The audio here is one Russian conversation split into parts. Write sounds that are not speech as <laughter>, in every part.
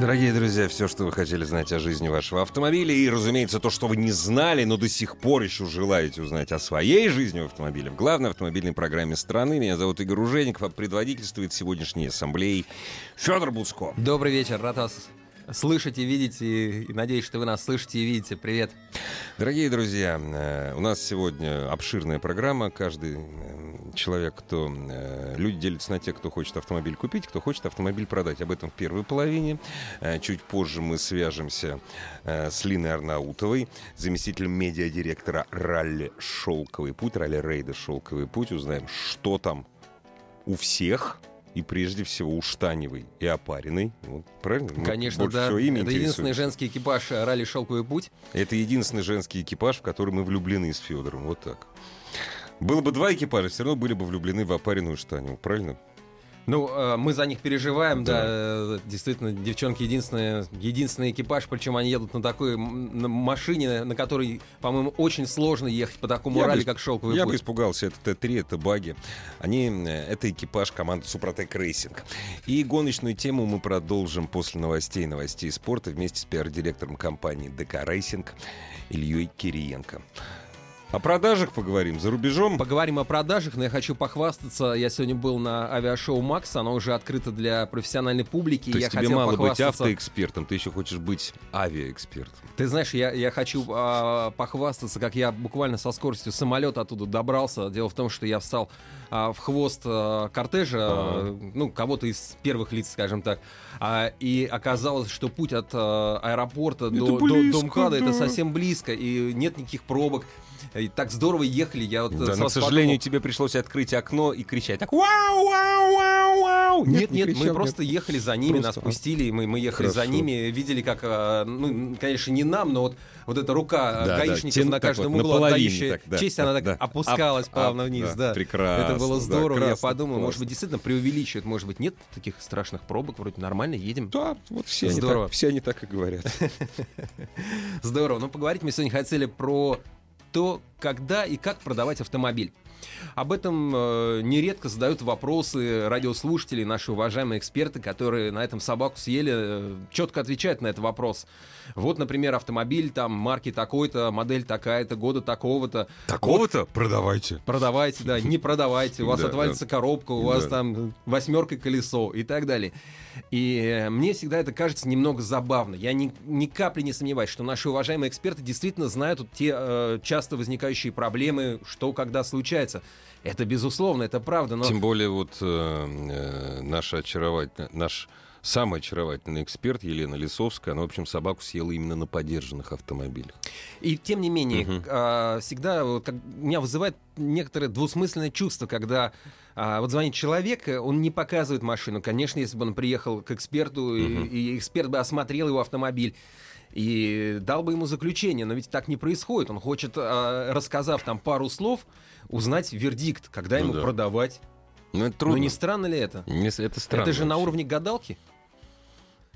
Дорогие друзья, все, что вы хотели знать о жизни вашего автомобиля, и, разумеется, то, что вы не знали, но до сих пор еще желаете узнать о своей жизни в автомобиле, в главной автомобильной программе страны. Меня зовут Игорь Ужеников, а предводительствует сегодняшней ассамблеей Федор Буцко. Добрый вечер, рад вас слышать и видеть, и, и надеюсь, что вы нас слышите и видите. Привет. Дорогие друзья, э, у нас сегодня обширная программа. Каждый э, человек, кто... Э, люди делятся на тех, кто хочет автомобиль купить, кто хочет автомобиль продать. Об этом в первой половине. Чуть позже мы свяжемся с Линой Арнаутовой, заместителем медиадиректора ралли «Шелковый путь», ралли-рейда «Шелковый путь». Узнаем, что там у всех – и прежде всего уштаневый и опаренный. Вот, правильно? Конечно, да. Это единственный женский экипаж ралли «Шелковый путь». Это единственный женский экипаж, в который мы влюблены с Федором. Вот так. Было бы два экипажа, все равно были бы влюблены в опаренную штаневу, правильно? Ну, э, мы за них переживаем, да. да. Э, действительно, девчонки единственный, единственный экипаж, причем они едут на такой на машине, на которой, по-моему, очень сложно ехать по такому я ралли, бы, как шелковый Я путь. бы испугался, это Т-3, это баги. Они, э, это экипаж команды Супротек Рейсинг. И гоночную тему мы продолжим после новостей новостей спорта вместе с пиар-директором компании ДК Рейсинг Ильей Кириенко. О продажах поговорим за рубежом. Поговорим о продажах, но я хочу похвастаться. Я сегодня был на авиашоу МАКС, оно уже открыто для профессиональной публики. То есть я тебе мало быть автоэкспертом, ты еще хочешь быть авиаэкспертом. Ты знаешь, я, я хочу а, похвастаться, как я буквально со скоростью самолета оттуда добрался. Дело в том, что я встал а, в хвост а, кортежа, а. ну, кого-то из первых лиц, скажем так. А, и оказалось, что путь от а, аэропорта это до, близко, до, до МХАТа да. это совсем близко, и нет никаких пробок. И так здорово ехали. Я вот да, но, к сожалению, подумал... тебе пришлось открыть окно и кричать так «Вау, вау, вау, вау!» Нет, нет, нет мы просто ехали за ними, просто... нас пустили, и мы, мы ехали Хорошо. за ними, видели, как, а, ну, конечно, не нам, но вот, вот эта рука да, гаишников да, на каждом вот, углу, отдающая так, да, честь, да, она так да. опускалась ап, плавно вниз. Да, да. Прекрасно. Это было здорово. Да, я подумал, классно. может быть, действительно преувеличивают, может быть, нет таких страшных пробок, вроде нормально едем. Да, вот все, здорово. Они так, все они так и говорят. <laughs> Здорово. Ну, поговорить мы сегодня хотели про то, когда и как продавать автомобиль. Об этом э, нередко задают вопросы радиослушатели, наши уважаемые эксперты, которые на этом собаку съели, э, четко отвечают на этот вопрос. Вот, например, автомобиль там марки такой-то, модель такая-то, года такого-то. Такого-то? Вот, продавайте. Продавайте, да, не продавайте. У вас отвалится коробка, у вас там восьмерка колесо и так далее. И э, мне всегда это кажется немного забавно. Я ни, ни капли не сомневаюсь, что наши уважаемые эксперты действительно знают вот те э, часто возникающие проблемы, что когда случается. Это безусловно, это правда. Но... Тем более вот э, э, наша очаровательная, наш самый очаровательный эксперт Елена Лисовская, она, в общем, собаку съела именно на поддержанных автомобилях. И тем не менее, угу. всегда вот, как, меня вызывает некоторое двусмысленное чувство, когда а, вот звонит человек, он не показывает машину. Конечно, если бы он приехал к эксперту, угу. и, и эксперт бы осмотрел его автомобиль, и дал бы ему заключение, но ведь так не происходит. Он хочет, а, рассказав там пару слов, узнать вердикт, когда ну ему да. продавать. Ну, это трудно. Но не странно ли это? Это странно. Это же вообще. на уровне гадалки.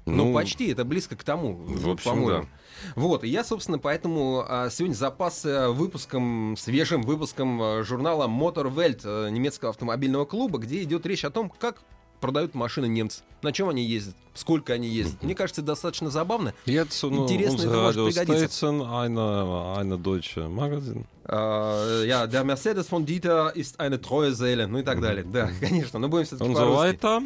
Ну, ну, почти, это близко к тому, в общем, по-моему. Да. Вот, и я, собственно, поэтому а, сегодня запасся выпуском, свежим выпуском а, журнала Motor Welt а, немецкого автомобильного клуба, где идет речь о том, как продают машины немцы. На чем они ездят? Сколько они ездят? Мне кажется, достаточно забавно. Jetzt Интересно, это может пригодиться. Eine, eine deutsche Magazin. Uh, ja, der Mercedes von Dieter ist eine treue Seele, ну и так далее. Да, конечно, но будем все-таки по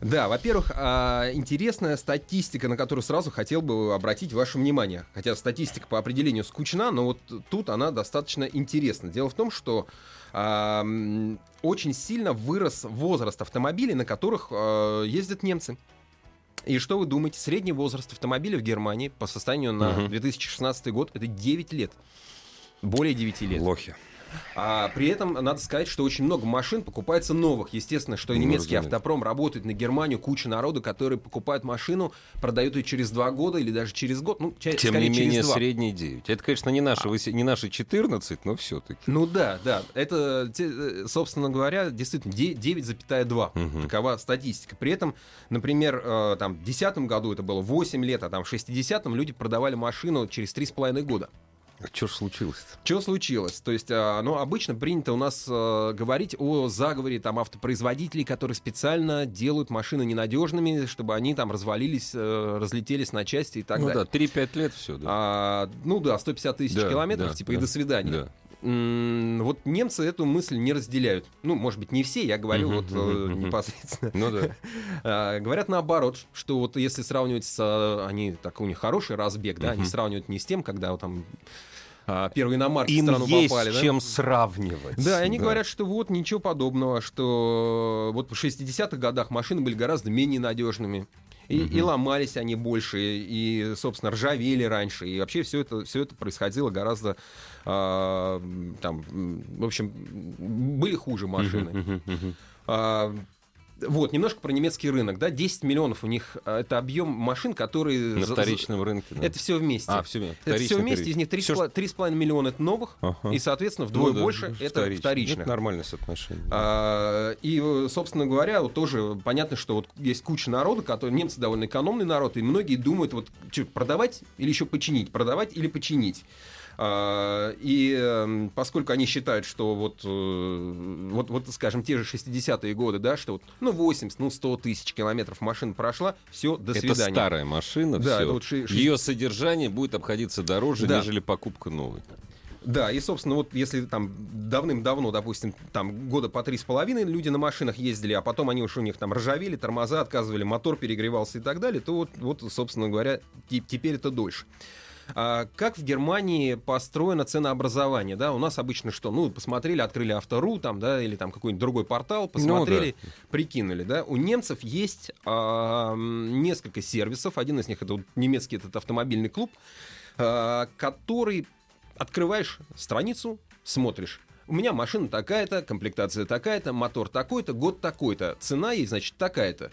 Да, во-первых, uh, интересная статистика, на которую сразу хотел бы обратить ваше внимание. Хотя статистика по определению скучна, но вот тут она достаточно интересна. Дело в том, что uh, очень сильно вырос возраст автомобилей, на которых э, ездят немцы. И что вы думаете? Средний возраст автомобиля в Германии по состоянию на угу. 2016 год это 9 лет. Более 9 лет. Лохи. А при этом надо сказать, что очень много машин покупается новых. Естественно, что Ну, немецкий разумеется. автопром работает на Германию, куча народу, которые покупают машину, продают ее через два года или даже через год. Ну, ча- Тем не менее, средний 9. Это, конечно, не наши, восе- не наши 14, но все-таки. Ну да, да. Это, э, собственно говоря, действительно де- 9,2. Мгм. Такова статистика. При этом, например, э, там, в 2010 году это было 8 лет, а там в 60-м люди продавали машину через 3,5 года. Что ж случилось-то? Что случилось? То есть, а, ну, обычно принято у нас э, говорить о заговоре там автопроизводителей, которые специально делают машины ненадежными, чтобы они там развалились, э, разлетелись на части и так ну далее. да, 3-5 лет все, да. А, ну да, 150 тысяч Да, километров, да, типа, и да, до свидания. Да. Вот немцы эту мысль не разделяют. Ну, может быть, не все, я говорю вот э, непосредственно. Ну да. <laughs> А, Говорят наоборот, что вот если сравнивать с... э, Они, так у них хороший разбег, да, они сравнивают не с тем, когда там а, первые иномарки в Им страну есть попали, да? чем сравнивать. Да, и они говорят, что вот ничего подобного, что вот в 60-х годах машины были гораздо менее надежными. И, и ломались они больше, и, собственно, ржавели раньше. И вообще все это, все это происходило гораздо а, там, в общем, были хуже машины. А, вот, немножко про немецкий рынок, да, 10 миллионов у них, а, это объем машин, которые... На за- вторичном рынке. да. Это все вместе. А, все, это все вместе, из них Всё, 3,5 миллиона это новых, Ага. и, соответственно, вдвое Ну да, больше это вторично. вторичных. Это нормальное соотношение. А, И, э, собственно говоря, вот тоже понятно, что вот есть куча народа, которые немцы довольно экономный народ, и многие думают, вот что, продавать или еще починить, продавать или починить. А, И эм, поскольку они считают, что вот, э, вот, вот, скажем, те же 60-е годы, да, что вот, ну, 80, ну, 100 тысяч километров машина прошла, все, до это свидания. старая машина, Да, это вот ши- ши- Ее содержание будет обходиться дороже, Да. нежели покупка новой. Да, и, собственно, вот если там давным-давно, допустим, там года по три с половиной люди на машинах ездили, а потом они уж у них там ржавели, тормоза отказывали, мотор перегревался и так далее, то вот, вот собственно говоря, те- теперь это дольше. А как в Германии построено ценообразование, да? У нас обычно что? Ну, посмотрели, открыли автору, там, да, или там какой-нибудь другой портал, посмотрели, прикинули, да? У немцев есть а, несколько сервисов. Один из них это вот немецкий этот автомобильный клуб, а, который открываешь страницу, смотришь. У меня машина такая-то, комплектация такая-то, мотор такой-то, год такой-то. Цена ей, значит, такая-то.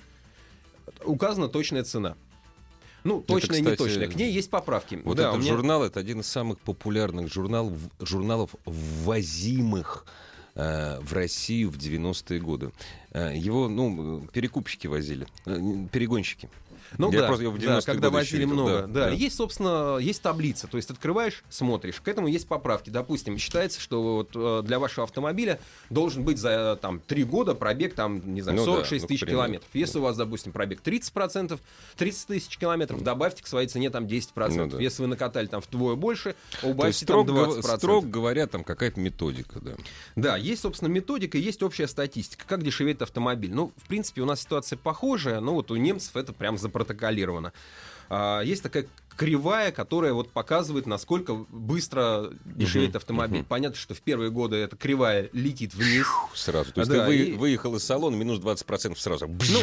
Указана точная цена. Ну, точная, не кстати, точная. К ней есть поправки. Вот Да, этот меня- журнал это один из самых популярных журналов, журналов ввозимых э, в Россию в 90-е годы. Э, Его, ну, перекупщики возили, э, перегонщики. Ну Я да, просто его в да, 90-е когда возили много. да, Да, да. Есть, собственно, есть таблица. То есть открываешь, смотришь. К этому есть поправки. Допустим, считается, что вот э, для вашего автомобиля должен быть за там, 3 года пробег, там, не знаю, Ну да, 46 ну, к тысяч примеру. километров. Если у вас, допустим, пробег 30%, 30 тысяч километров, добавьте к своей цене там 10%. Ну да. Если вы накатали там вдвое больше, То есть, убавьте там строго, гов- 20%. строго говоря, там какая-то методика, да. Да, есть, собственно, методика, есть общая статистика, как дешевеет автомобиль. Ну, в принципе, у нас ситуация похожая, но вот у немцев это прям запротоколировано. А, есть такая кривая, которая вот показывает, насколько быстро дешевеет Мгм, автомобиль. мгм. Понятно, что в первые годы эта кривая летит вниз. Сразу. То есть Да, ты вы- и- выехал из салона, минус 20% сразу. Ну,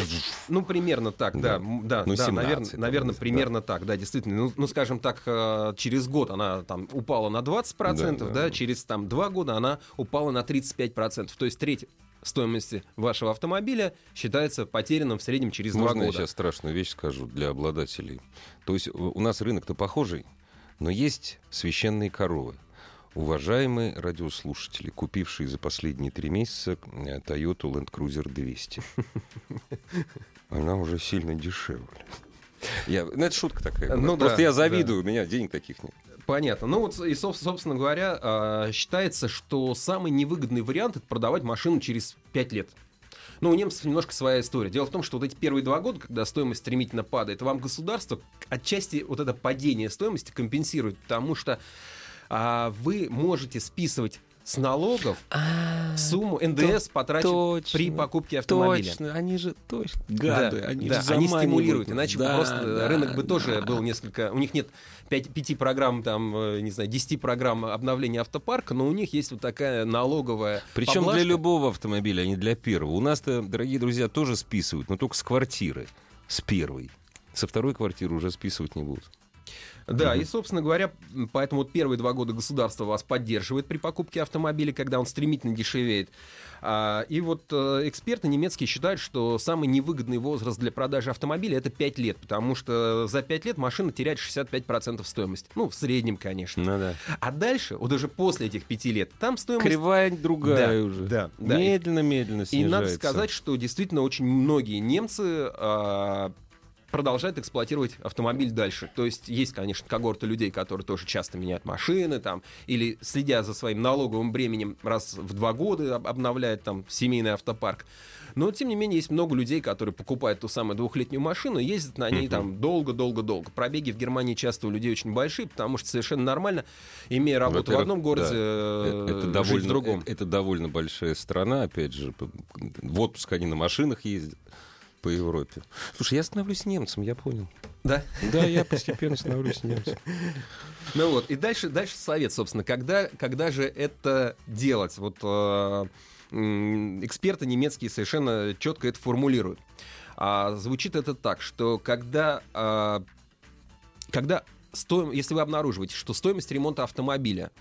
ну, примерно так, да. Да. Да, Ну, да, 17 наверное, наверное да. примерно так, да, действительно. Ну, ну, скажем так, э, через год она там упала на 20%, Да, да, да. через там два года она упала на 35%. То есть треть стоимости вашего автомобиля считается потерянным в среднем через два Можно я года. сейчас страшную вещь скажу для обладателей? То есть у у нас рынок-то похожий, но есть священные коровы. Уважаемые радиослушатели, купившие за последние три месяца э, Toyota Land Cruiser 200. <laughs> Она уже сильно дешевле. Я, ну, это шутка такая. Ну Просто да, я да. завидую, у меня денег таких нет. Понятно. Ну вот, и, соб- собственно говоря, а, считается, что самый невыгодный вариант это продавать машину через 5 лет. Но у немцев немножко своя история. Дело в том, что вот эти первые два года, когда стоимость стремительно падает, вам государство отчасти вот это падение стоимости компенсирует, потому что а, вы можете списывать с налогов сумму НДС потрачен при покупке автомобиля. Точно, они же точно Да, гады, они да, же они стимулируют, иначе Да, просто да, рынок бы тоже был несколько... У них нет 5, 5 программ, там, э, не знаю, 10 программ обновления автопарка, но у них есть вот такая налоговая Причем поблажка. для любого автомобиля, а не для первого. У нас-то, дорогие друзья, тоже списывают, но только с квартиры. С первой. Со второй квартиры уже списывать не будут. Да, Мгм. и, собственно говоря, поэтому вот первые два года государство вас поддерживает при покупке автомобиля, когда он стремительно дешевеет. А, и вот э, эксперты немецкие считают, что самый невыгодный возраст для продажи автомобиля это 5 лет, потому что за 5 лет машина теряет 65% стоимости. Ну, в среднем, конечно. Ну да. А дальше, вот уже после этих 5 лет, там стоимость... Кривая другая Да, уже. да, да. И- Медленно-медленно И снижается. надо сказать, что действительно очень многие немцы а, продолжают эксплуатировать автомобиль дальше. То есть есть, конечно, когорты людей, которые тоже часто меняют машины там, или следя за своим налоговым бременем раз в два года об- обновляют там семейный автопарк. Но, тем не менее, есть много людей, которые покупают ту самую двухлетнюю машину ездят на ней там долго-долго-долго. Пробеги в Германии часто у людей очень большие, потому что совершенно нормально, имея работу в одном городе, да. э, Это жить довольно, в другом. э, это довольно большая страна, опять же. В отпуск они на машинах ездят по Европе. Слушай, я становлюсь немцем, я понял. Да? Да, я постепенно становлюсь немцем. Ну вот, и дальше, дальше совет, собственно, когда, когда же это делать? Вот э, эксперты немецкие совершенно четко это формулируют. А, звучит это так, что когда, а, когда стоим, если вы обнаруживаете, что стоимость ремонта автомобиля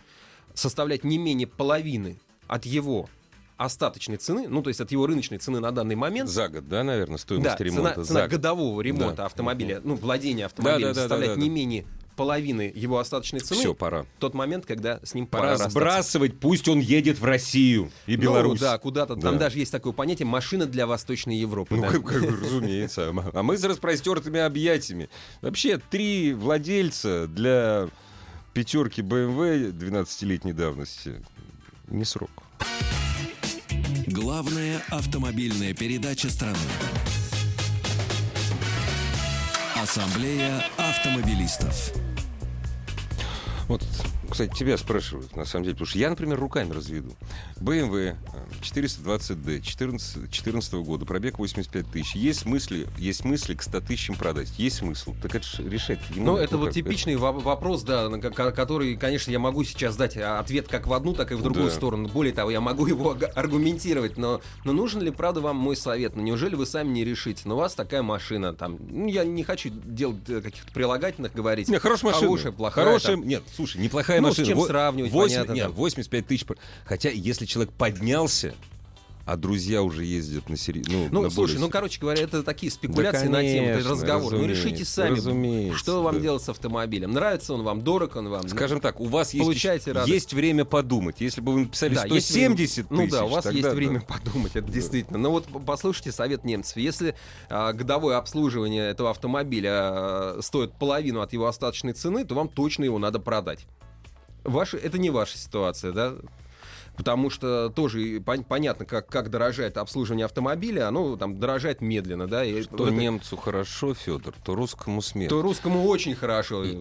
составляет не менее половины от его остаточной цены, ну то есть от его рыночной цены на данный момент, За год, да, наверное, стоимость да, ремонта? цена, За цена год. годового ремонта Да. автомобиля, ну, владения автомобилем Да, да, составляет да, да, не да. менее половины его остаточной цены. Все, пора. Тот момент, когда с ним Пора расстаться. сбрасывать, пусть он едет в Россию и Беларусь. Ну, да, куда-то. Там Да. даже есть такое понятие «машина для Восточной Европы». Ну, да. как, как, разумеется. А мы с распростертыми объятиями. Вообще, три владельца для пятерки BMW 12-летней давности не срок. Главная автомобильная передача страны. Ассамблея автомобилистов. Вот, кстати, тебя спрашивают, на самом деле, потому что я, например, руками разведу. BMW 420D 14, 14 года, пробег 85 тысяч. Есть мысли, есть мысли к 100 тысячам продать. Есть смысл. Так это решать Ну, это вот типичный во- вопрос, да, который, конечно, я могу сейчас дать а, ответ как в одну, так и в другую Да. сторону. Более того, я могу его аргументировать, но, но нужен ли, правда, вам мой совет? Ну, неужели вы сами не решите? Ну, у вас такая машина, там, ну, я не хочу делать э, каких-то прилагательных говорить. Не, хорошая машина. Хорошая, плохая, Хорошая, там. нет, слушай, неплохая Ну, с машина. чем Во- сравнивать, 8 понятно, нет, там. 85 тысяч. Хотя, если человек поднялся, а друзья уже ездят на сери... ну, Ну, на слушай, более- ну, короче говоря, это такие спекуляции Да, на тему, конечно, разговор. Ну, решите сами, разумеется, что вам да. делать с автомобилем. Нравится он вам, дорог он вам. Скажем так, у вас есть, радость. есть время подумать. Если бы вы написали Да, есть 170 время- тысяч, Ну да, у вас тогда есть да. время подумать, это действительно. Но вот послушайте совет немцев. Если а, годовое обслуживание этого автомобиля а, стоит половину от его остаточной цены, то вам точно его надо продать. Ваши, это не ваша ситуация, да? Потому что тоже пон- понятно, как, как дорожает обслуживание автомобиля, оно там дорожает медленно, да? И Что это- немцу хорошо, Федор, то русскому смерть. то русскому очень хорошо. И,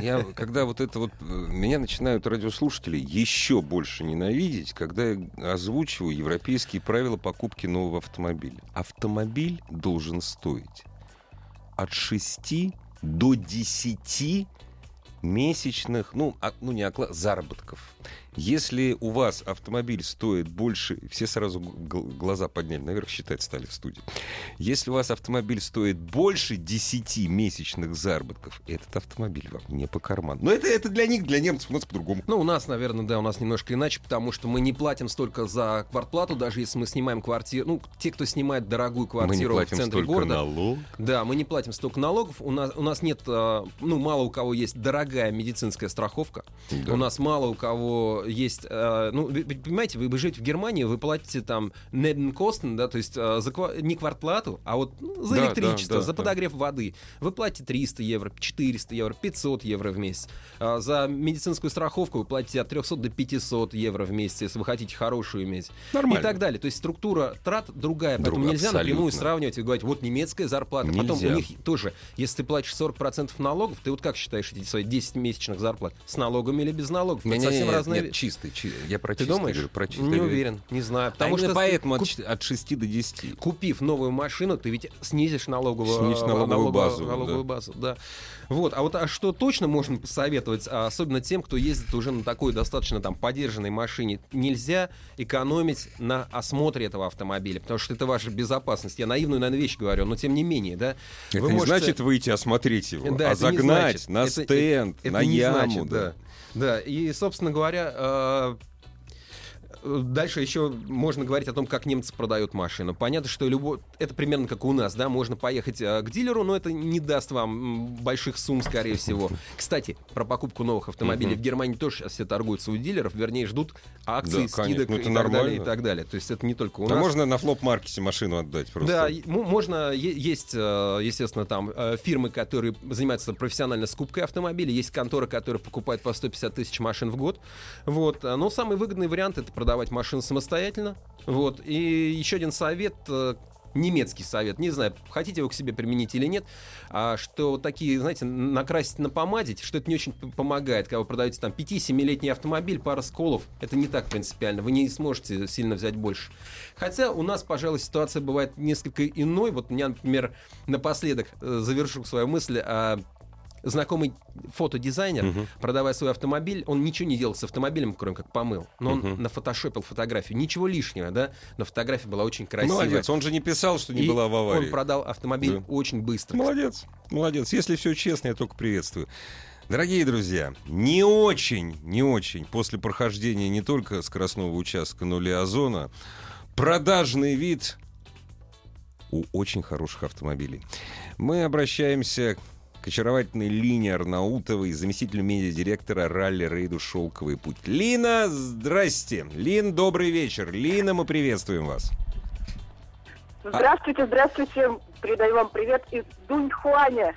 я, когда вот это вот... Меня начинают радиослушатели еще больше ненавидеть, когда я озвучиваю европейские правила покупки нового автомобиля. Автомобиль должен стоить от 6 до 10 месячных, ну, а- ну не оклад, заработков. Если у вас автомобиль стоит больше, все сразу глаза подняли наверх, считать стали в студии. Если у вас автомобиль стоит больше 10 месячных заработков, этот автомобиль вам не по карману. Но это, это для них, для немцев, у нас по-другому. Ну, у нас, наверное, да, у нас немножко иначе, потому что мы не платим столько за квартплату, даже если мы снимаем квартиру. Ну, те, кто снимает дорогую квартиру в центре города. налог. Да, мы не платим столько налогов. У нас, у нас нет, э, ну, мало у кого есть дорогая медицинская страховка. Да. У нас мало у кого есть, э, ну, вы, понимаете, вы, вы живете в Германии, вы платите там Nebenkosten, да, то есть э, за, не квартплату, а вот ну, за Да, электричество, да, да, за да. подогрев воды. Вы платите 300 евро, 400 евро, 500 евро в месяц. А за медицинскую страховку вы платите от 300 до 500 евро в месяц, если вы хотите хорошую иметь. Нормально. И так далее. То есть структура трат другая, поэтому Другая, нельзя напрямую абсолютно. сравнивать и говорить, вот немецкая зарплата, потом Нельзя. у них тоже, если ты платишь 40% налогов, ты вот как считаешь эти свои 10 месячных зарплат? С налогами или без налогов? Это Не-не-не, совсем нет, разные нет, Чистый, чи- я про Ты чистый думаешь? говорю, про чистый. Не говорю. уверен, не знаю. Потому Потому что поэтому куп- от, ч- от 6 до 10. купив новую машину, ты ведь снизишь налоговую, Снизишь налоговую базу, налоговую да. базу, да. Вот, а вот а что точно можно посоветовать, а особенно тем, кто ездит уже на такой достаточно там подержанной машине, нельзя экономить на осмотре этого автомобиля, потому что это ваша безопасность. Я наивную, наверное, вещь говорю, но тем не менее, да. Это Вы не можете- значит выйти осмотреть его, Да, а это загнать значит. на Это- стенд, это на не яму. значит, да. Да, и, собственно говоря, э, Дальше еще можно говорить о том, как немцы продают машину. Понятно, что любой... это примерно как у нас, да, можно поехать э, к дилеру, но это не даст вам больших сумм, скорее всего. <laughs> Кстати, про покупку новых автомобилей в Германии тоже сейчас все торгуются у дилеров, вернее, ждут акций, Да, скидок Ну, и так далее, и так далее. То есть это не только у А нас. можно на флоп-маркете машину отдать просто? Да, можно, есть, э, естественно, там э, фирмы, которые занимаются профессиональной скупкой автомобилей, есть конторы, которые покупают по 150 тысяч машин в год, вот, но самый выгодный вариант это продавать машину самостоятельно, вот, и еще один совет, э, немецкий совет, не знаю, хотите его к себе применить или нет, а что такие, знаете, накрасить, напомадить, что это не очень помогает, когда вы продаете там 5-7-летний автомобиль, пара сколов, это не так принципиально, вы не сможете сильно взять больше. Хотя у нас, пожалуй, ситуация бывает несколько иной, вот у меня, например, напоследок э, завершу свою мысль, знакомый фотодизайнер, Мгм. продавая свой автомобиль, он ничего не делал с автомобилем, кроме как помыл. Но он Мгм. нафотошопил фотографию. Ничего лишнего, да? Но фотография была очень красивая. Молодец, он же не писал, что не И была в аварии. Он продал автомобиль Да. очень быстро. Молодец, молодец. Если все честно, я только приветствую. Дорогие друзья, не очень, не очень после прохождения не только скоростного участка нуля озона, продажный вид у очень хороших автомобилей. Мы обращаемся к очаровательной Лине Арнаутовой, заместителю медиадиректора ралли-рейду «Шелковый путь». Лина, здрасте. Лин, добрый вечер. Лина, мы приветствуем вас. Здравствуйте, здравствуйте. Передаю вам привет из Дуньхуаня.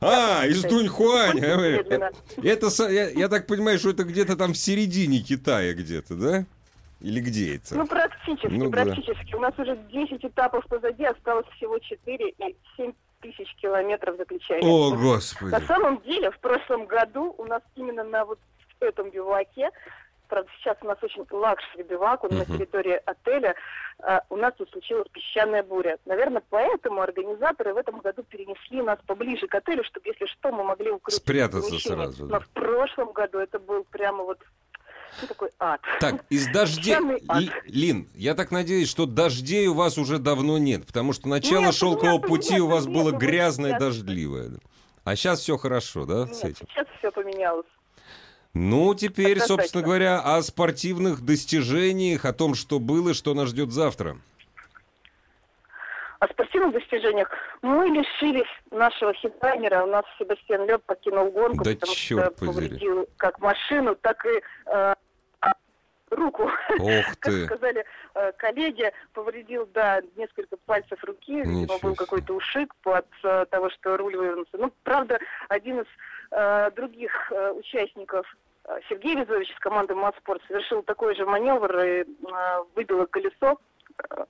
А, из Дуньхуаня. Медленно. Это, я, я так понимаю, что это где-то там в середине Китая где-то, да? Или где это? Ну, практически, Ну да. практически. У нас уже 10 этапов позади, осталось всего 4 и 7 тысяч километров заключения. О, господи. На самом деле, в прошлом году у нас именно на вот этом биваке, правда, сейчас у нас очень luxury бивак, он на Мгм. территории отеля, а, у нас тут случилась песчаная буря. Наверное, поэтому организаторы в этом году перенесли нас поближе к отелю, чтобы, если что, мы могли укрыться. Спрятаться сразу, да. Но в прошлом году это был прямо вот ну, такой ад. Так, из дождей... Лин, я так надеюсь, что дождей у вас уже давно нет, потому что начало Нет, шелкового нет, пути нет, у вас нет, было ну, грязное сейчас- дождливое. А сейчас все хорошо, да, с Нет, этим? сейчас все поменялось. Ну, теперь, собственно говоря, о спортивных достижениях, о том, что было и что нас ждет завтра. О спортивных достижениях мы лишились нашего хедлайнера. У нас Себастьян Леб покинул гонку, Да потому чёрт что подери. повредил как машину, так и э, руку. Ох <laughs> Как ты. сказали э, коллеги, повредил, да, несколько пальцев руки. Видимо, был какой-то ушиб от э, того, что руль вывернулся. Ну, правда, один из э, других э, участников э, Сергей Визович из команды Матспорт совершил такой же маневр и э, выбило колесо.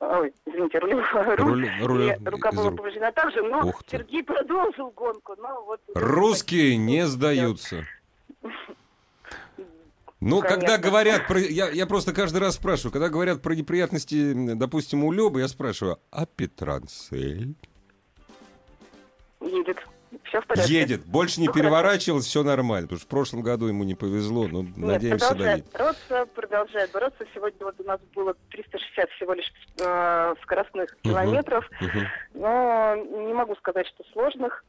Ой, извините, <laughs> руль. Руль- руль и рука была рук. повреждена также, но. Сергей продолжил гонку. Но вот Русские не сдаются. <laughs> Ну, когда говорят про... Я, я просто каждый раз спрашиваю, когда говорят про неприятности, допустим, у Лёбы, я спрашиваю, а Петранцель? Едет. Все в порядке. Едет. Больше не Ну, переворачивалось, все нормально. Потому что в прошлом году ему не повезло, но Нет, надеемся, продолжает доедет. бороться, продолжает бороться. Сегодня вот у нас было 360 всего лишь э, скоростных Мгм. километров. Мгм. Но не могу сказать, что сложных.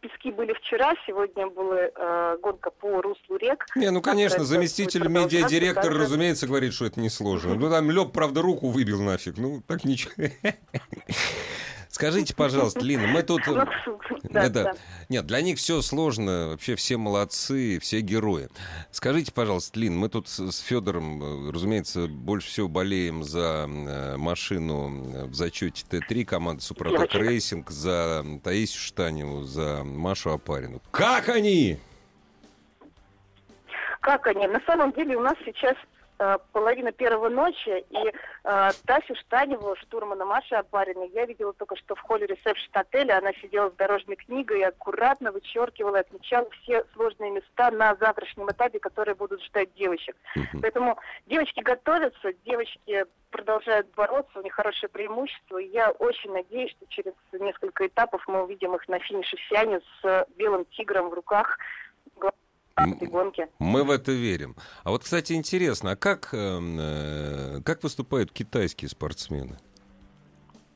Пес- Пески были вчера, сегодня была э, гонка по руслу рек. Не, ну, конечно, это заместитель медиадиректора, также. разумеется, говорит, что это несложно. Ну, там Лёб, правда, руку выбил нафиг. Ну, так ничего. Скажите, пожалуйста, Лина, мы тут... Ну, да, Это- да. Нет, для них все сложно, вообще все молодцы, все герои. Скажите, пожалуйста, Лин, мы тут с Федором, э, разумеется, больше всего болеем за э, машину э, в зачете Т3 команды Супротек Racing, за Таисию Штаневу, за Машу Апарину. Как они? Как они? На самом деле у нас сейчас э, половина первого ночи, и э, Тасю Штаневу, штурмана Маши Абарина, я видела только что в холле ресепшн отеля, она сидела с дорожной книгой и аккуратно вычеркивала, отмечала все сложные места на завтрашнем этапе, которые будут ждать девочек. Поэтому девочки готовятся, девочки продолжают бороться, у них хорошее преимущество. И я очень надеюсь, что через несколько этапов мы увидим их на финише Сиане с белым тигром в руках этой гонки. Мы в это верим. А вот, кстати, интересно, а как, эм, э, как выступают китайские спортсмены?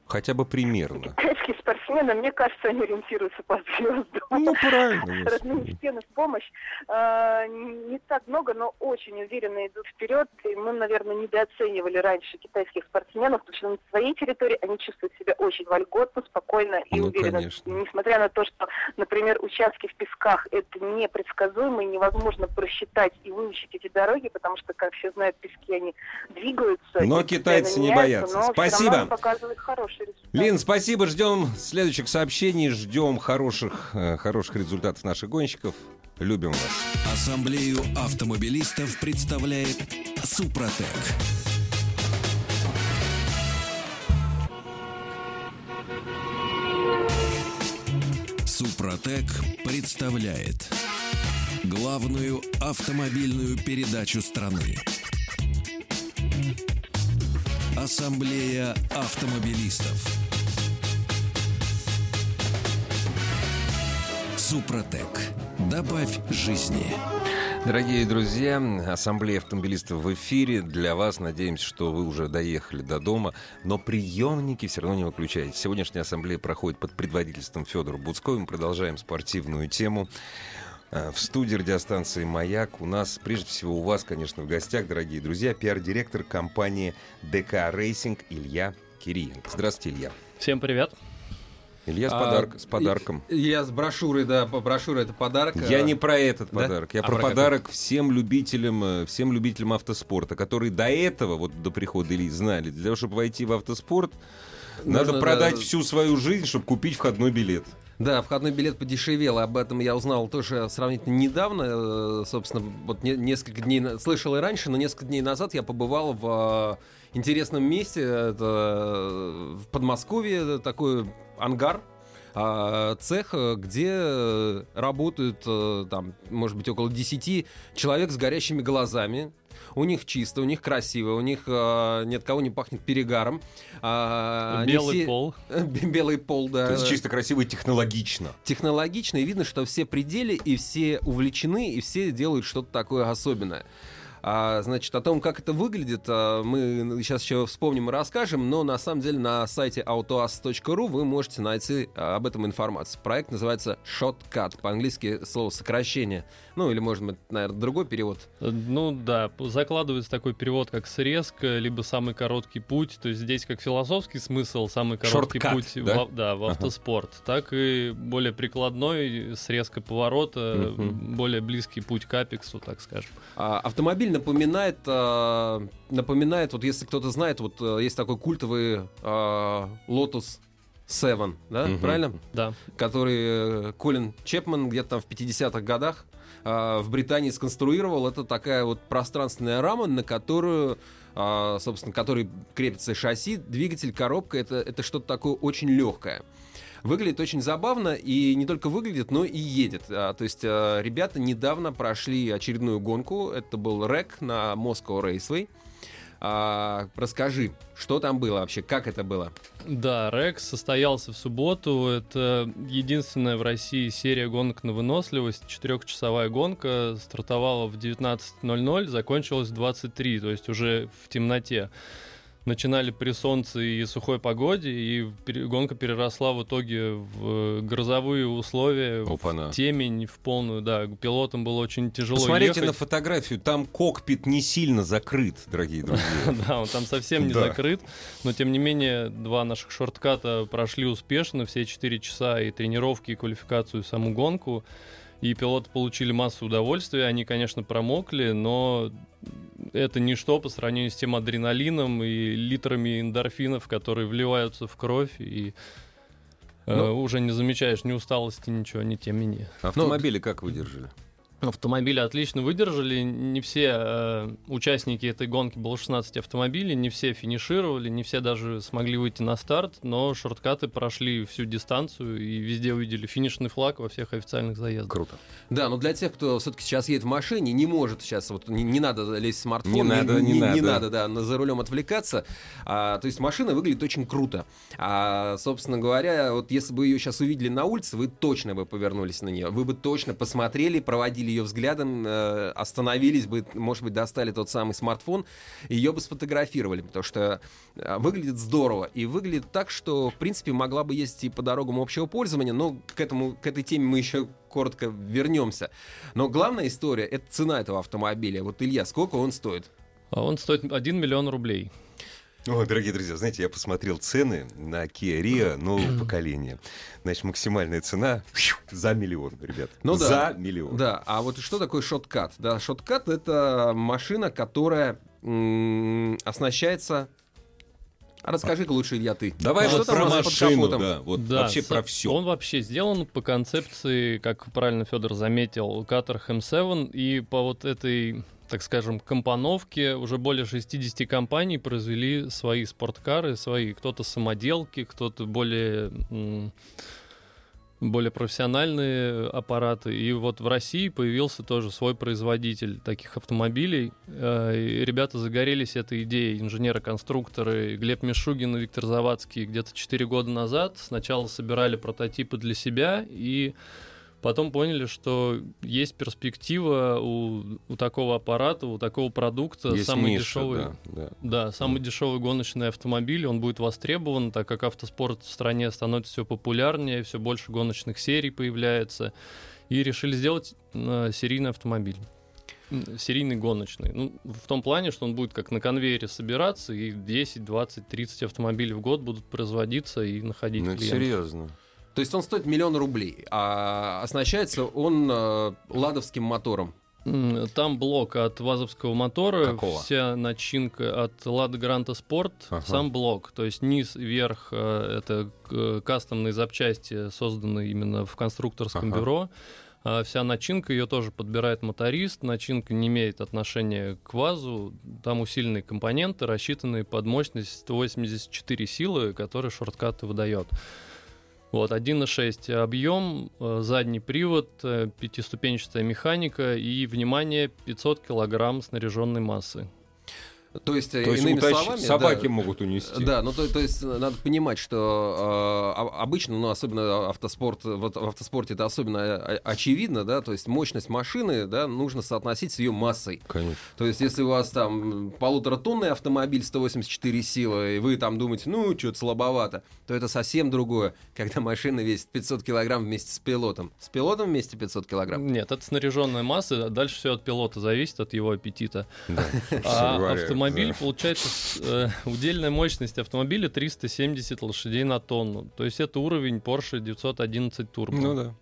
Хотя бы примерно. Китайские спортсмены, мне кажется, они ориентируются по <laughs> звездам. Ну, правильно. Родные стены в помощь. А, не так много, но очень уверенно идут вперед. И мы, наверное, недооценивали раньше китайских спортсменов, потому что на своей территории они чувствуют себя очень вольготно, спокойно и Ну, уверенно. конечно. Несмотря на то, что, например, участки в песках это непредсказуемо, и невозможно просчитать и выучить эти дороги, потому что, как все знают, пески они двигаются. Но китайцы не боятся. Спасибо. равно они показывают хороший результат. Лин, спасибо. Ждем следующих сообщений, ждем хороших, э, хороших результатов наших гонщиков. Любим вас. Ассамблею автомобилистов представляет Супротек. Супротек представляет главную автомобильную передачу страны. Ассамблея автомобилистов. Супротек. Добавь жизни. Дорогие друзья, Ассамблея автомобилистов в эфире. Для вас, надеемся, что вы уже доехали до дома, но приемники все равно не выключайте. Сегодняшняя ассамблея проходит под предводительством Федора Буцко. Мы продолжаем спортивную тему. Э, В студии радиостанции «Маяк» у нас, прежде всего, у вас, конечно, в гостях, дорогие друзья, пиар-директор компании ДК Racing Илья Кириенко. Здравствуйте, Илья. Всем привет. Илья с, А, подарок- с подарком. и- Я с брошюрой, да, брошюра это подарок. Я а, не про этот да? подарок, я А про про какой? подарок всем любителям, э, всем любителям автоспорта, которые до этого, вот до прихода Ильи, знали, для того, чтобы войти в автоспорт, надо Нужно, продать да, всю свою жизнь, чтобы купить входной билет. Да, входной билет подешевел. Об этом я узнал тоже сравнительно недавно. Э, Собственно, вот не- несколько дней... Слышал и раньше, но несколько дней назад я побывал в э, интересном месте. Это э, в Подмосковье такой ангар. а, цех, э, где э, работают э, там, может быть, около 10 человек с горящими глазами. У них чисто, у них красиво, у них э, ни от кого не пахнет перегаром. А, Белый все- пол. <laughs> Белый пол, да. То есть чисто красиво и технологично. технологично, и видно, что все пределе, и все увлечены, и все делают что-то такое особенное. А, значит, о том, как это выглядит, а, мы сейчас еще вспомним и расскажем, но на самом деле на сайте autoas.ru вы можете найти а, об этом информацию. Проект называется Shotcut, по-английски слово сокращение. Ну, или, может быть, наверное, другой перевод. Ну да, закладывается такой перевод, как срезка, либо самый короткий путь. То есть здесь как философский смысл, самый короткий Шорткат, путь да? в, да, в автоспорт, так и более прикладной, срезка поворота, Мгм. более близкий путь к апексу, так скажем. А, автомобиль напоминает, а, напоминает, вот если кто-то знает, вот а, есть такой культовый а, Lotus 7, да, Мгм. правильно? Да. который э, Колин Чепман где-то там в 50-х годах а, в Британии сконструировал. Это такая вот пространственная рама, на которую, собственно, которой крепится шасси, двигатель, коробка. Это, это что-то такое очень легкое. Выглядит очень забавно, и не только выглядит, но и едет. А, то есть а, ребята недавно прошли очередную гонку. Это был рэк на Moscow Raceway. А, расскажи, что там было вообще, как это было? Да, Рекс состоялся в субботу. Это единственная в России серия гонок на выносливость. Четырехчасовая гонка стартовала в 19.00, закончилась в 23, то есть уже в темноте. Начинали при солнце и сухой погоде, и гонка переросла в итоге в грозовые условия, Опа-на. в темень, в полную, да. Пилотам было очень тяжело Посмотрите на ехать. фотографию, там кокпит не сильно закрыт, дорогие друзья. <laughs> Да, он там совсем не закрыт. Но тем не менее, два наших шортката прошли успешно, все 4 часа и тренировки, и квалификацию, и саму гонку. И пилоты получили массу удовольствия. Они, конечно, промокли, но это ничто по сравнению с тем адреналином и литрами эндорфинов, которые вливаются в кровь, и э, Ну. уже не замечаешь ни усталости, ничего, ни тем менее. Автомобили как выдержали? Автомобили отлично выдержали. Не все э, участники этой гонки, было 16 автомобилей, не все финишировали, не все даже смогли выйти на старт, но шорткаты прошли всю дистанцию и везде увидели финишный флаг во всех официальных заездах. Круто. Да, но для тех, кто все-таки сейчас едет в машине, не может сейчас, вот не, не надо лезть в смартфон, Не надо, не не, надо. надо, да, на- за рулем отвлекаться. А, то есть машина выглядит очень круто. А, собственно говоря, вот если бы ее сейчас увидели на улице, вы точно бы повернулись на нее. Вы бы точно посмотрели, проводили ее взглядом, э, остановились бы, может быть, достали тот самый смартфон, ее бы сфотографировали, потому что э, выглядит здорово. И выглядит так, что, в принципе, могла бы ездить и по дорогам общего пользования, но к, этому, к этой теме мы еще коротко вернемся. Но главная история — это цена этого автомобиля. Вот, Илья, сколько он стоит? А он стоит 1 миллион рублей. О, дорогие друзья, знаете, я посмотрел цены на Kia Rio нового поколения. Значит, максимальная цена за миллион, ребят. Ну да. за миллион. Да, а вот что такое шоткат? Да, шоткат — это машина, которая м, оснащается... А Расскажи-ка лучше, Илья, ты. Давай что вот там про машину, да, вот Да, вообще про все. Он вообще сделан по концепции, как правильно Федор заметил, Caterham M7, и по вот этой, так скажем, компоновке уже более 60 компаний произвели свои спорткары, свои, кто-то самоделки, кто-то более более профессиональные аппараты. И вот в России появился тоже свой производитель таких автомобилей. Э, и ребята загорелись этой идеей, инженеры-конструкторы Глеб Мишугин и Виктор Завадский где-то 4 года назад. Сначала собирали прототипы для себя и потом поняли, что есть перспектива у, у такого аппарата, у такого продукта, Есть самый ниша, дешевый. да, да. Да, самый дешевый гоночный автомобиль, он будет востребован, так как автоспорт в стране становится все популярнее, все больше гоночных серий появляется, и решили сделать э, серийный автомобиль. Серийный гоночный. Ну, в том плане, что он будет как на конвейере собираться, и 10, 20, 30 автомобилей в год будут производиться и находить Ну, клиентов. серьезно. То есть он стоит миллион рублей, а оснащается он э, ладовским мотором. Там блок от ВАЗовского мотора, Какого? вся начинка от Granta Sport, Ага. сам блок, то есть низ, верх, э, это э, кастомные запчасти, созданные именно в конструкторском Ага. бюро. А Вся начинка, ее тоже подбирает моторист, начинка не имеет отношения к ВАЗу, там усиленные компоненты, рассчитанные под мощность 184 силы, которые шорткаты выдает. Вот, 1.6 объем, э, задний привод, э, пятиступенчатая механика и, внимание, 500 килограмм снаряженной массы. То есть, э, То есть иными утащи- словами... собаки да, могут унести. Да, ну то, то есть э, надо понимать, что э, а- обычно, ну особенно автоспорт, вот в автоспорте это особенно о- очевидно, да, то есть мощность машины, да, нужно соотносить с ее массой. Конечно. То есть если у вас там полуторатонный автомобиль 184 силы, и вы там думаете, ну что-то слабовато, то это совсем другое, когда машина весит 500 килограмм вместе с пилотом. С пилотом вместе 500 килограмм? Нет, это снаряженная масса, дальше все от пилота зависит, от его аппетита. Да. <laughs> А автомобиль, получается, с- э, удельная мощность автомобиля 370 лошадей на тонну. То есть это уровень Porsche 911 Turbo. Ну да.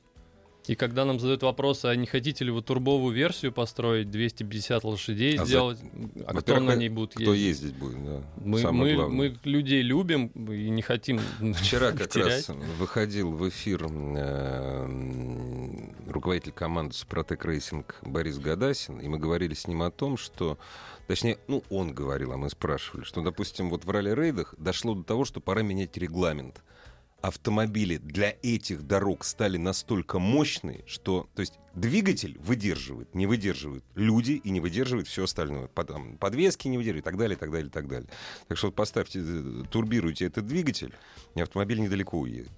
И когда нам задают вопрос, а не хотите ли вы турбовую версию построить, 250 лошадей А за- сделать, а кто на ней будет Кто ездить? ездить будет, да. Мы, Самое мы, главное. мы людей любим и не хотим Вчера <laughs> как терять. раз выходил в эфир э, руководитель команды Супротек Racing Борис Гадасин, и мы говорили с ним о том, что, точнее, ну, он говорил, а мы спрашивали, что, допустим, вот в ралли-рейдах дошло до того, что пора менять регламент. Автомобили для этих дорог стали настолько мощные, что, то есть, двигатель выдерживает, не выдерживают люди и не выдерживает все остальное. Там, подвески не выдерживают и так далее, и так далее, и так далее. Так что вот поставьте, э, турбируйте этот двигатель, и автомобиль недалеко уедет.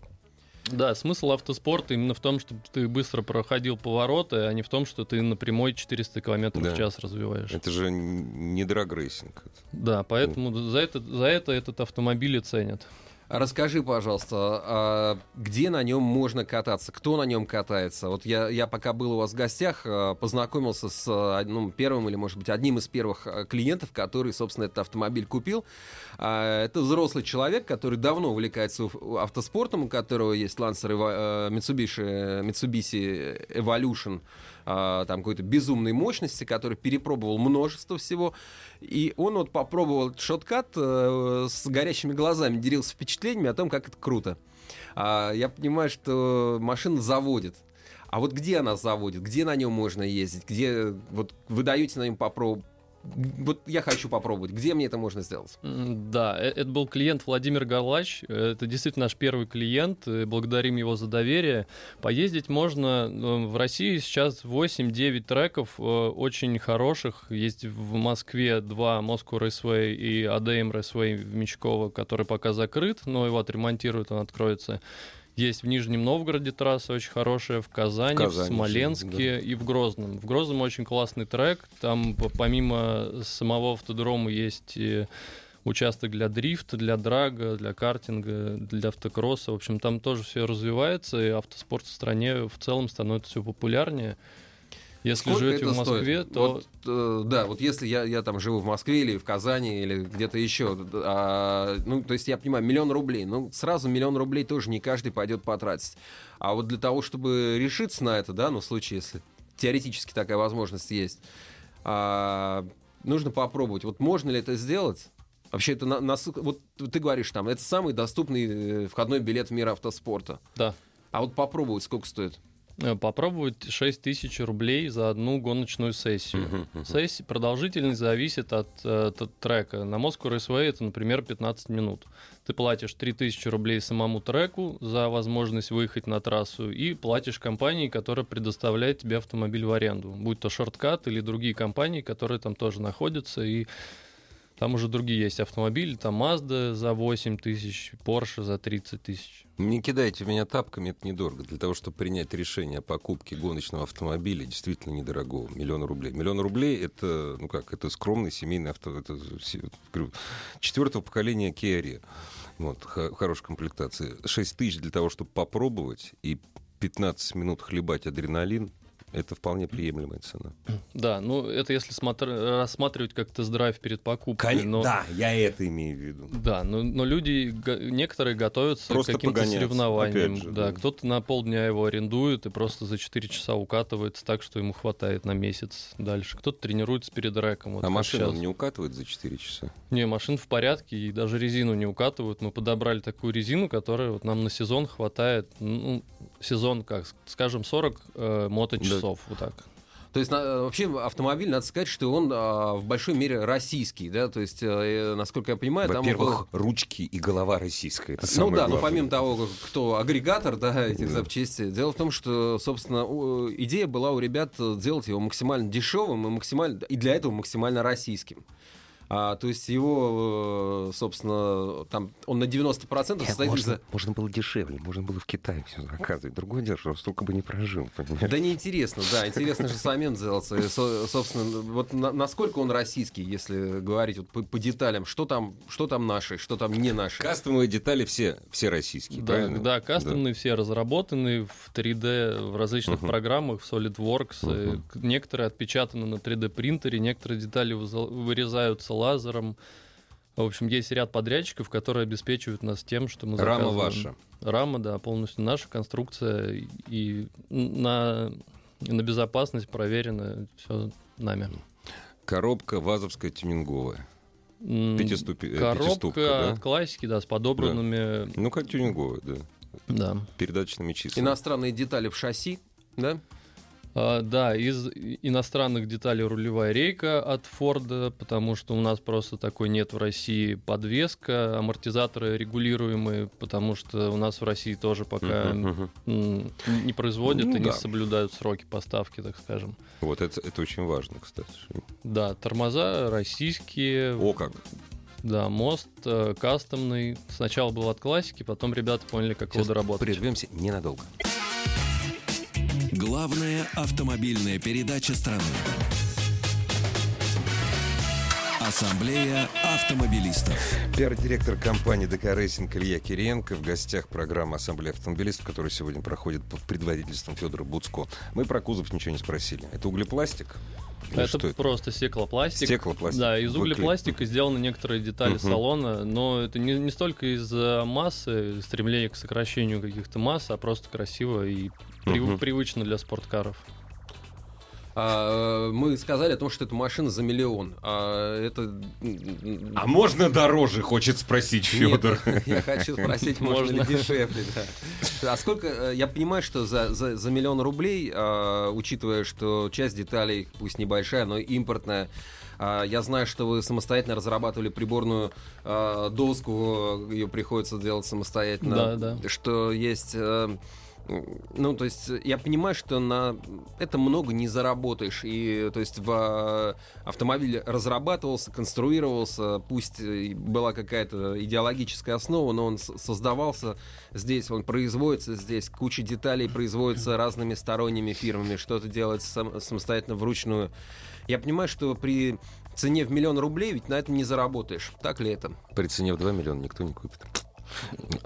Да, смысл автоспорта именно в том, чтобы ты быстро проходил повороты, а не в том, что ты на прямой 400 км Да. в час развиваешь. Это же не драгрейсинг. Да, поэтому за это, за это этот автомобиль и ценят. Расскажи, пожалуйста, а где на нем можно кататься? Кто на нем катается? Вот я, я пока был у вас в гостях, а, познакомился с а, одним первым или, может быть, одним из первых клиентов, который, собственно, этот автомобиль купил. Это взрослый человек, который давно увлекается автоспортом, у которого есть Lancer э, Mitsubishi, Mitsubishi Evolution там какой-то безумной мощности, который перепробовал множество всего. И он вот попробовал шоткат э, с горящими глазами, делился впечатлениями о том, как это круто. А, я понимаю, что машина заводит. А вот где она заводит, где на нем можно ездить, где вот вы даете на нем попробовать, вот я хочу попробовать. Где мне это можно сделать? Да, э, это был клиент Владимир Галач. Это действительно наш первый клиент. Благодарим его за доверие. Поездить можно э, в России сейчас 8-9 треков э, очень хороших. Есть в Москве два Moscow Raceway и ADM Raceway в Мечково, который пока закрыт, но его отремонтируют, он откроется. Есть в Нижнем Новгороде трасса очень хорошая, в Казани, в, Казани, в Смоленске да. и в Грозном. В Грозном очень классный трек. Там помимо самого автодрома есть участок для дрифта, для драга, для картинга, для автокросса. В общем, там тоже все развивается, и автоспорт в стране в целом становится все популярнее. Если Сколько живете в Москве, стоит? то... Вот, э, да, вот если я, я там живу в Москве или в Казани или где-то еще, а, ну, то есть я понимаю, миллион рублей, ну, сразу миллион рублей тоже не каждый пойдет потратить. А вот для того, чтобы решиться на это, да, ну, в случае, если теоретически такая возможность есть, а, нужно попробовать. Вот можно ли это сделать? Вообще, это на, на, вот ты говоришь там, это самый доступный э, входной билет в мир автоспорта. Да. А вот попробовать сколько стоит? Э, попробовать 6 тысяч рублей за одну гоночную сессию. Uh-huh, uh-huh. Сессия, продолжительность зависит от, э, от трека. На Moscow Raceway это, например, 15 минут. Ты платишь 3000 рублей самому треку за возможность выехать на трассу и платишь компании, которая предоставляет тебе автомобиль в аренду. Будь то шорткат или другие компании, которые там тоже находятся и там уже другие есть автомобили, там Mazda за 8 тысяч, Porsche за 30 тысяч. Не кидайте меня тапками, это недорого. Для того, чтобы принять решение о покупке гоночного автомобиля, действительно недорогого, миллион рублей. Миллион рублей — это, ну как, это скромный семейный авто, это четвертого поколения Kia. Вот, в хорошей комплектации. 6 тысяч для того, чтобы попробовать, и 15 минут хлебать адреналин, это вполне приемлемая цена. Да, ну это если смотр... рассматривать как тест-драйв перед покупкой. Кон... Но... Да, я это имею в виду. Да, но, но люди, некоторые готовятся просто к каким-то соревнованиям. Же, да, да, кто-то на полдня его арендует и просто за 4 часа укатывается так, что ему хватает на месяц дальше. Кто-то тренируется перед рэком. Вот а машину не укатывает за 4 часа? Не, машин в порядке, и даже резину не укатывают. Мы подобрали такую резину, которая вот нам на сезон хватает, ну, сезон, как скажем, 40 э, моточасов. Да часов, вот так. То есть на, вообще автомобиль, надо сказать, что он а, в большой мере российский, да, то есть, а, насколько я понимаю, там... Во-первых, около... ручки и голова российская. Это ну да, главное. но помимо того, кто агрегатор, да, этих да. запчастей, дело в том, что, собственно, идея была у ребят делать его максимально дешевым и максимально и для этого максимально российским. А, то есть его, э, собственно, там он на 90% Нет, состоит можно, из... Можно было дешевле, можно было в Китае все заказывать. Другое дело, что столько бы не прожил, понимаешь? Да неинтересно, да, интересно же самим сделаться. И, собственно, вот на, насколько он российский, если говорить вот по, по деталям, что там, что там наши, что там не наши. Кастомные детали все, все российские, да, правильно? Да, кастомные да. все разработаны в 3D, в различных uh-huh. программах, в SolidWorks. Uh-huh. Некоторые отпечатаны на 3D принтере, некоторые детали вырезаются лазером. В общем, есть ряд подрядчиков, которые обеспечивают нас тем, что мы заказываем. Рама ваша. Рама, да, полностью наша конструкция. И на, на безопасность проверено все нами. Коробка вазовская тюнинговая. Пятиступи... Э, Коробка да? от классики, да, с подобранными... Да. Ну, как тюнинговая, да. Да. Передаточными числами. Иностранные детали в шасси, да? А, да, из иностранных деталей рулевая рейка от Форда, потому что у нас просто такой нет в России подвеска, амортизаторы регулируемые, потому что у нас в России тоже пока не производят ну, и да. не соблюдают сроки поставки, так скажем. Вот это, это очень важно, кстати. Да, тормоза российские. О как! Да, мост э, кастомный. Сначала был от классики, потом ребята поняли, как его доработать. Прервемся ненадолго. Главная автомобильная передача страны. Ассамблея автомобилистов. Пиар-директор компании ДК Racing Илья Кириенко в гостях программы Ассамблея автомобилистов, которая сегодня проходит под предводительством Федора Буцко. Мы про кузов ничего не спросили. Это углепластик? это, что это просто стеклопластик. Стеклопластик. Да, из углепластика сделаны некоторые детали uh-huh. салона, но это не, не столько из-за массы, стремления к сокращению каких-то масс, а просто красиво и при, uh-huh. привычно для спорткаров. А, мы сказали о том, что это машина за миллион. А это... А можно дороже, хочет спросить Федор. Нет, <laughs> я хочу спросить, можно, ли дешевле. Да. А сколько... э, Я понимаю, что за, за, за миллион рублей, а, учитывая, что часть деталей, пусть небольшая, но импортная, а, я знаю, что вы самостоятельно разрабатывали приборную а, доску, ее приходится делать самостоятельно. Да, да. Что есть... ну, то есть я понимаю, что на это много не заработаешь. И то есть в э, автомобиль разрабатывался, конструировался, пусть была какая-то идеологическая основа, но он создавался здесь, он производится здесь, куча деталей производится разными сторонними фирмами, что-то делается сам- самостоятельно вручную. Я понимаю, что при цене в миллион рублей ведь на этом не заработаешь. Так ли это? При цене в 2 миллиона никто не купит.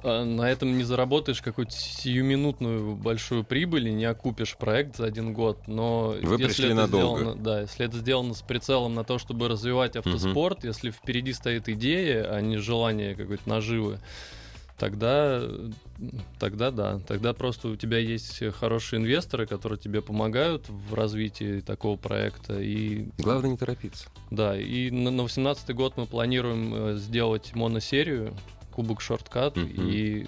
А на этом не заработаешь какую-то сиюминутную большую прибыль и не окупишь проект за один год. Но Вы если пришли это надолго. сделано, да, если это сделано с прицелом на то, чтобы развивать автоспорт, если впереди стоит идея, а не желание какой-то наживы, тогда, тогда да, тогда просто у тебя есть хорошие инвесторы, которые тебе помогают в развитии такого проекта и Главное не торопиться. да, и на, на 18 год мы планируем э, сделать моносерию Кубок Шорткат Мгм. и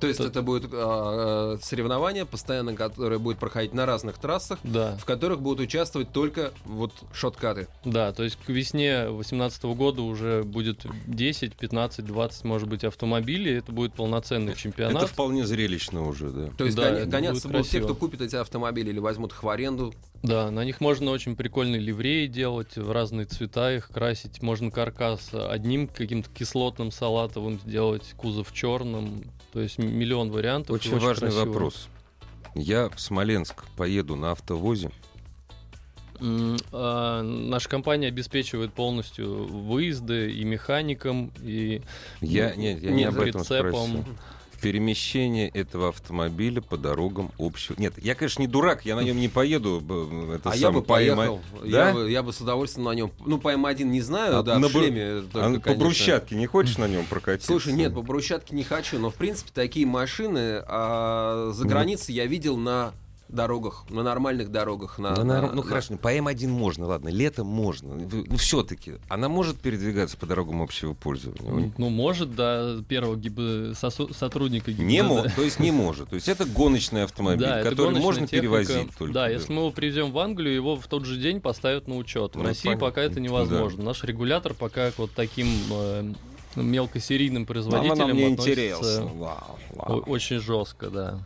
То есть Тут- это будет а, э, соревнование постоянно, которое будет проходить на разных трассах, да, в которых будут участвовать только вот шоткаты. да, то есть к весне 2018 года уже будет 10, 15, 20, может быть, автомобилей, это будет полноценный чемпионат. Это вполне зрелищно уже, да. То есть Да, гоняться будут те, красиво. кто купит эти автомобили или возьмут их в аренду. Да, на них можно очень прикольные ливреи делать, в разные цвета их красить. Можно каркас одним каким-то кислотным салатовым сделать, кузов черным. То есть миллион вариантов. и Очень важный красиво. вопрос. Я в Смоленск поеду на автовозе. А, Наша компания обеспечивает полностью выезды и механикам, и Я, ну, нет, я не нет, об этом прицепом. спросил. Перемещение этого автомобиля по дорогам общего. Нет, я, конечно, не дурак, я на нем не поеду. б- Это а я бы по поехал. Да? Я, бы, я бы с удовольствием на нем. Ну, по М1 не знаю, А да, на в шлеме. только, А по конечно. брусчатке не хочешь на нем прокатиться? Слушай, нет, по брусчатке не хочу, но в принципе такие машины а, за границей я видел на дорогах, на нормальных дорогах. На, Ну, на- нар- ну на- хорошо, по М1 можно, ладно, летом можно. Ну, все-таки. Она может передвигаться по дорогам общего пользования? ну, может, до первого ГИБ... сосу- сотрудника ГИБДД. Не мо- то есть не может. То есть это гоночный автомобиль, Да, который можно техника. перевозить только. Да, если мы его привезем в Англию, его в тот же день поставят на учет. В Ну, России понятно. пока это невозможно. Наш регулятор пока к вот таким э, мелкосерийным производителям Она мне относится интересна. Вау, вау. очень жестко, да.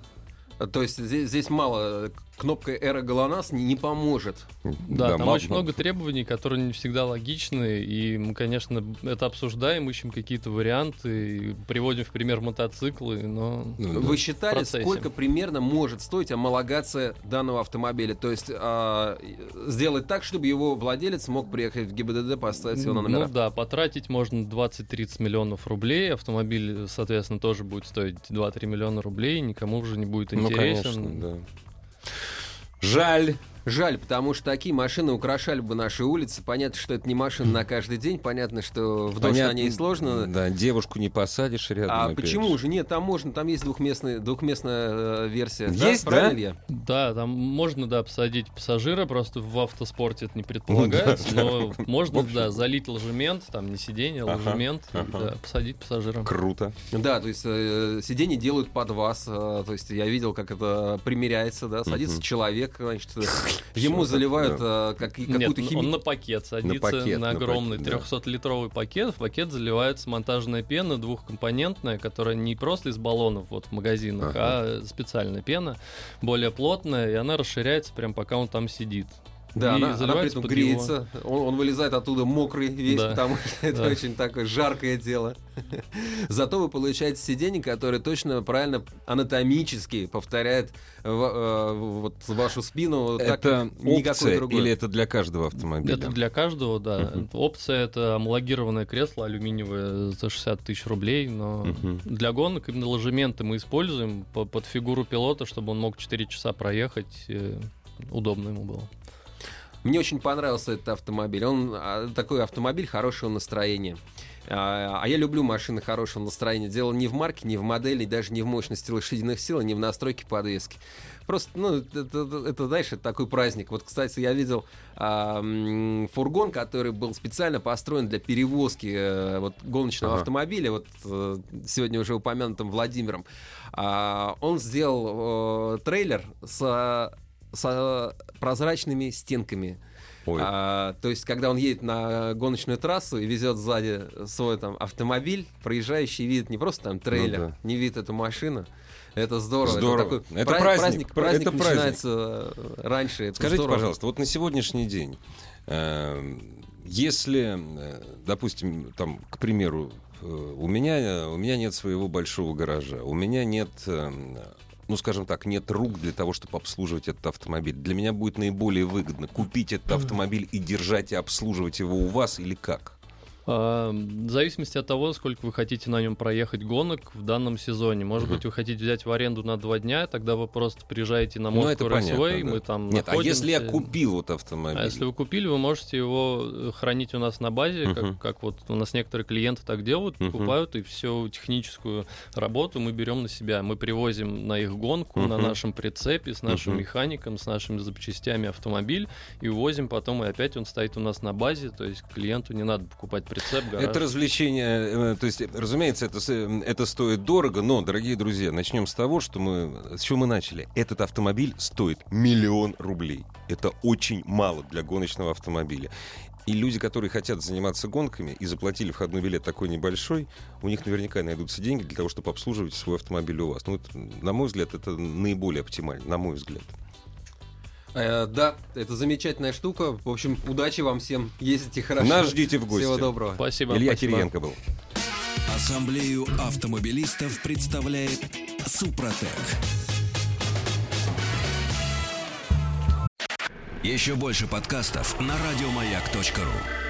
То есть здесь, здесь мало. Кнопка эра ГЛОНАСС не, не поможет. Да, там мало- очень много требований, которые не всегда логичны, и мы, конечно, это обсуждаем, ищем какие-то варианты, приводим в пример мотоциклы, но... Ну, да. Вы считали, сколько примерно может стоить амалогация данного автомобиля? То есть а, сделать так, чтобы его владелец мог приехать в ГИБДД, поставить его на Ну номера. да, потратить можно 20-30 миллионов рублей, автомобиль, соответственно, тоже будет стоить 2-3 миллиона рублей, никому уже не будет Ну, интересен. конечно, да. Жаль. Жаль, потому что такие машины украшали бы наши улицы. Понятно, что это не машина на каждый день. Понятно, что в дождь на ней сложно. Да, девушку не посадишь рядом. А опять почему же. Нет, там можно, там есть двухместная, двухместная э, версия. Есть, да? Правильно, Илья? Да, там можно, да, посадить пассажира, просто в автоспорте это не предполагается, но можно, да, залить ложемент, там не сиденье, а ложемент, да, посадить пассажира. Круто. Да, то есть э, сиденье делают под вас. э, то есть я видел, как это примеряется, да. Садится человек, значит, <laughs> ему заливают э, как, какую-то он химию. на пакет садится, пакет, на на огромный пакет, да. 300-литровый пакет. В пакет заливается монтажная пена двухкомпонентная, которая не просто из баллонов вот в магазинах, а специальная пена, более плотная, и она расширяется прям пока он там сидит. Да, И она, она при этом греется. Он, он вылезает оттуда мокрый весь, Да. потому что это Да. очень такое жаркое дело. Зато вы получаете сиденье, которое точно правильно анатомически повторяет в- э, вот вашу спину. так, это никакой опция другой. или это для каждого автомобиля? Это для каждого, да. Это Опция это амалогированное кресло алюминиевое за 60 тысяч рублей, но Мгм. для гонок именно ложементы мы используем по- под фигуру пилота, чтобы он мог 4 часа проехать, э, удобно ему было. Мне очень понравился этот автомобиль. Он а, такой автомобиль хорошего настроения. А, а я люблю машины хорошего настроения. Дело не в марке, не в модели, даже не в мощности лошадиных сил, не в настройке подвески. Просто, ну, это, это, это знаешь, это такой праздник. Вот, кстати, я видел а, фургон, который был специально построен для перевозки а, вот, гоночного ага. автомобиля, вот а, сегодня уже упомянутым Владимиром. А, он сделал а, трейлер с, с прозрачными стенками. А, то есть, когда он едет на гоночную трассу и везет сзади свой там автомобиль, проезжающий видит не просто там трейлер, ну, да. не видит эту машину. Это здорово. Здорово. Это, такой это праздник. Праздник, праздник это начинается праздник. раньше. Это Скажите, здорово. пожалуйста, вот на сегодняшний день, э, если, э, допустим, там, к примеру, э, у меня, у меня нет своего большого гаража, у меня нет э, ну, скажем так, нет рук для того, чтобы обслуживать этот автомобиль. Для меня будет наиболее выгодно купить этот автомобиль и держать и обслуживать его у вас или как? В зависимости от того, сколько вы хотите на нем проехать гонок в данном сезоне. Может быть, вы хотите взять в аренду на два дня, тогда вы просто приезжаете на Москву ну, да. мы там Нет, находимся. а если я купил вот автомобиль? А если вы купили, вы можете его э, хранить у нас на базе, uh-huh. как, как вот у нас некоторые клиенты так делают, uh-huh. покупают, и всю техническую работу мы берем на себя. Мы привозим на их гонку, uh-huh. на нашем прицепе, с нашим uh-huh. механиком, с нашими запчастями автомобиль, и увозим потом, и опять он стоит у нас на базе, то есть клиенту не надо покупать прицеп, гараж. Это развлечение, э, то есть, разумеется, это, это стоит дорого, но, дорогие друзья, начнем с того, что мы, с чего мы начали. Этот автомобиль стоит миллион рублей. Это очень мало для гоночного автомобиля. И люди, которые хотят заниматься гонками и заплатили входной билет такой небольшой, у них наверняка найдутся деньги для того, чтобы обслуживать свой автомобиль у вас. Ну, это, на мой взгляд, это наиболее оптимально, на мой взгляд. Э, да, это замечательная штука. В общем, удачи вам всем. Ездите хорошо. Нас ждите в гости. Всего доброго. Спасибо. Илья спасибо. Кириенко был. Ассамблею автомобилистов представляет Супротек. Еще больше подкастов на радиомаяк.ру